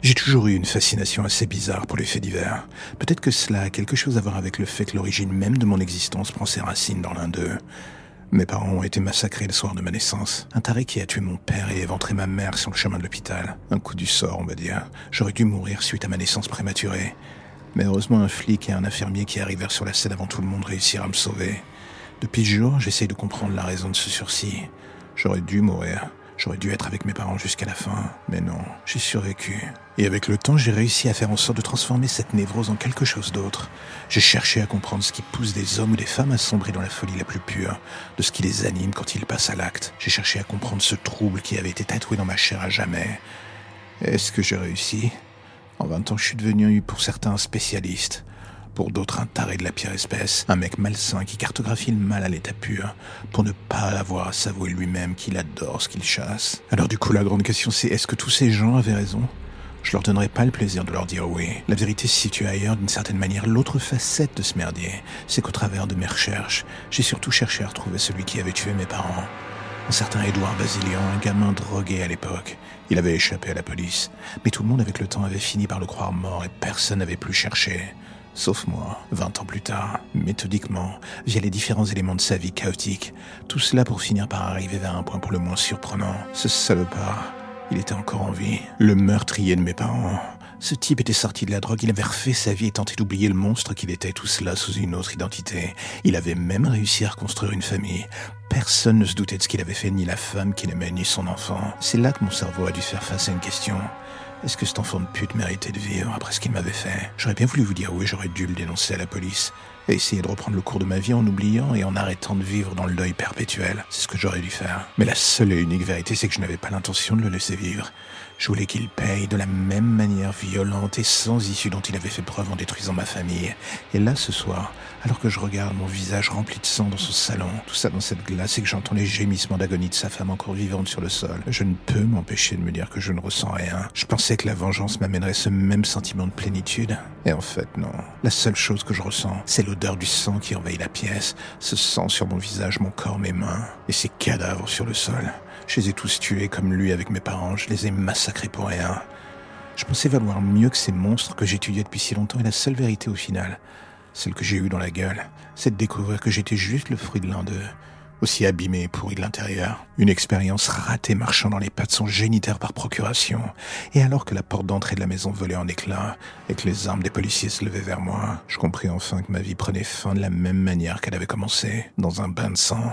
J'ai toujours eu une fascination assez bizarre pour les faits divers. Peut-être que cela a quelque chose à voir avec le fait que l'origine même de mon existence prend ses racines dans l'un d'eux. Mes parents ont été massacrés le soir de ma naissance. Un taré qui a tué mon père et éventré ma mère sur le chemin de l'hôpital. Un coup du sort, on va dire. J'aurais dû mourir suite à ma naissance prématurée. Mais heureusement, un flic et un infirmier qui arrivèrent sur la scène avant tout le monde réussirent à me sauver. Depuis ce jour, j'essaye de comprendre la raison de ce sursis. J'aurais dû mourir. J'aurais dû être avec mes parents jusqu'à la fin, mais non, j'ai survécu. Et avec le temps, j'ai réussi à faire en sorte de transformer cette névrose en quelque chose d'autre. J'ai cherché à comprendre ce qui pousse des hommes ou des femmes à sombrer dans la folie la plus pure, de ce qui les anime quand ils passent à l'acte. J'ai cherché à comprendre ce trouble qui avait été tatoué dans ma chair à jamais. Est-ce que j'ai réussi? En 20 ans, je suis devenu, pour certains, spécialiste pour d'autres un taré de la pire espèce, un mec malsain qui cartographie le mal à l'état pur, pour ne pas avoir à s'avouer lui-même qu'il adore ce qu'il chasse. Alors du coup, la grande question c'est est-ce que tous ces gens avaient raison? Je leur donnerai pas le plaisir de leur dire oui. La vérité se situe ailleurs d'une certaine manière. L'autre facette de ce merdier, c'est qu'au travers de mes recherches, j'ai surtout cherché à retrouver celui qui avait tué mes parents. Un certain Édouard Basilian, un gamin drogué à l'époque. Il avait échappé à la police, mais tout le monde avec le temps avait fini par le croire mort et personne n'avait plus cherché. Sauf moi, vingt ans plus tard, méthodiquement, via les différents éléments de sa vie chaotique, tout cela pour finir par arriver vers un point pour le moins surprenant. Ce salopard, il était encore en vie. Le meurtrier de mes parents. Ce type était sorti de la drogue, il avait refait sa vie et tenté d'oublier le monstre qu'il était, tout cela sous une autre identité. Il avait même réussi à reconstruire une famille. Personne ne se doutait de ce qu'il avait fait, ni la femme qu'il aimait, ni son enfant. C'est là que mon cerveau a dû faire face à une question. Est-ce que cet enfant de pute méritait de vivre après ce qu'il m'avait fait? J'aurais bien voulu vous dire oui, j'aurais dû le dénoncer à la police essayer de reprendre le cours de ma vie en oubliant et en arrêtant de vivre dans le deuil perpétuel. C'est ce que j'aurais dû faire. Mais la seule et unique vérité, c'est que je n'avais pas l'intention de le laisser vivre. Je voulais qu'il paye de la même manière violente et sans issue dont il avait fait preuve en détruisant ma famille. Et là, ce soir, alors que je regarde mon visage rempli de sang dans son salon, tout ça dans cette glace et que j'entends les gémissements d'agonie de sa femme encore vivante sur le sol, je ne peux m'empêcher de me dire que je ne ressens rien. Je pensais que la vengeance m'amènerait ce même sentiment de plénitude. Et en fait, non. La seule chose que je ressens, c'est l'odeur du sang qui envahit la pièce, ce sang sur mon visage, mon corps, mes mains, et ces cadavres sur le sol. Je les ai tous tués comme lui avec mes parents, je les ai massacrés pour rien. Je pensais valoir mieux que ces monstres que j'étudiais depuis si longtemps et la seule vérité au final, celle que j'ai eue dans la gueule, c'est de découvrir que j'étais juste le fruit de l'un d'eux, aussi abîmé et pourri de l'intérieur. Une expérience ratée marchant dans les pas de son géniteur par procuration. Et alors que la porte d'entrée de la maison volait en éclats et que les armes des policiers se levaient vers moi, je compris enfin que ma vie prenait fin de la même manière qu'elle avait commencé, dans un bain de sang.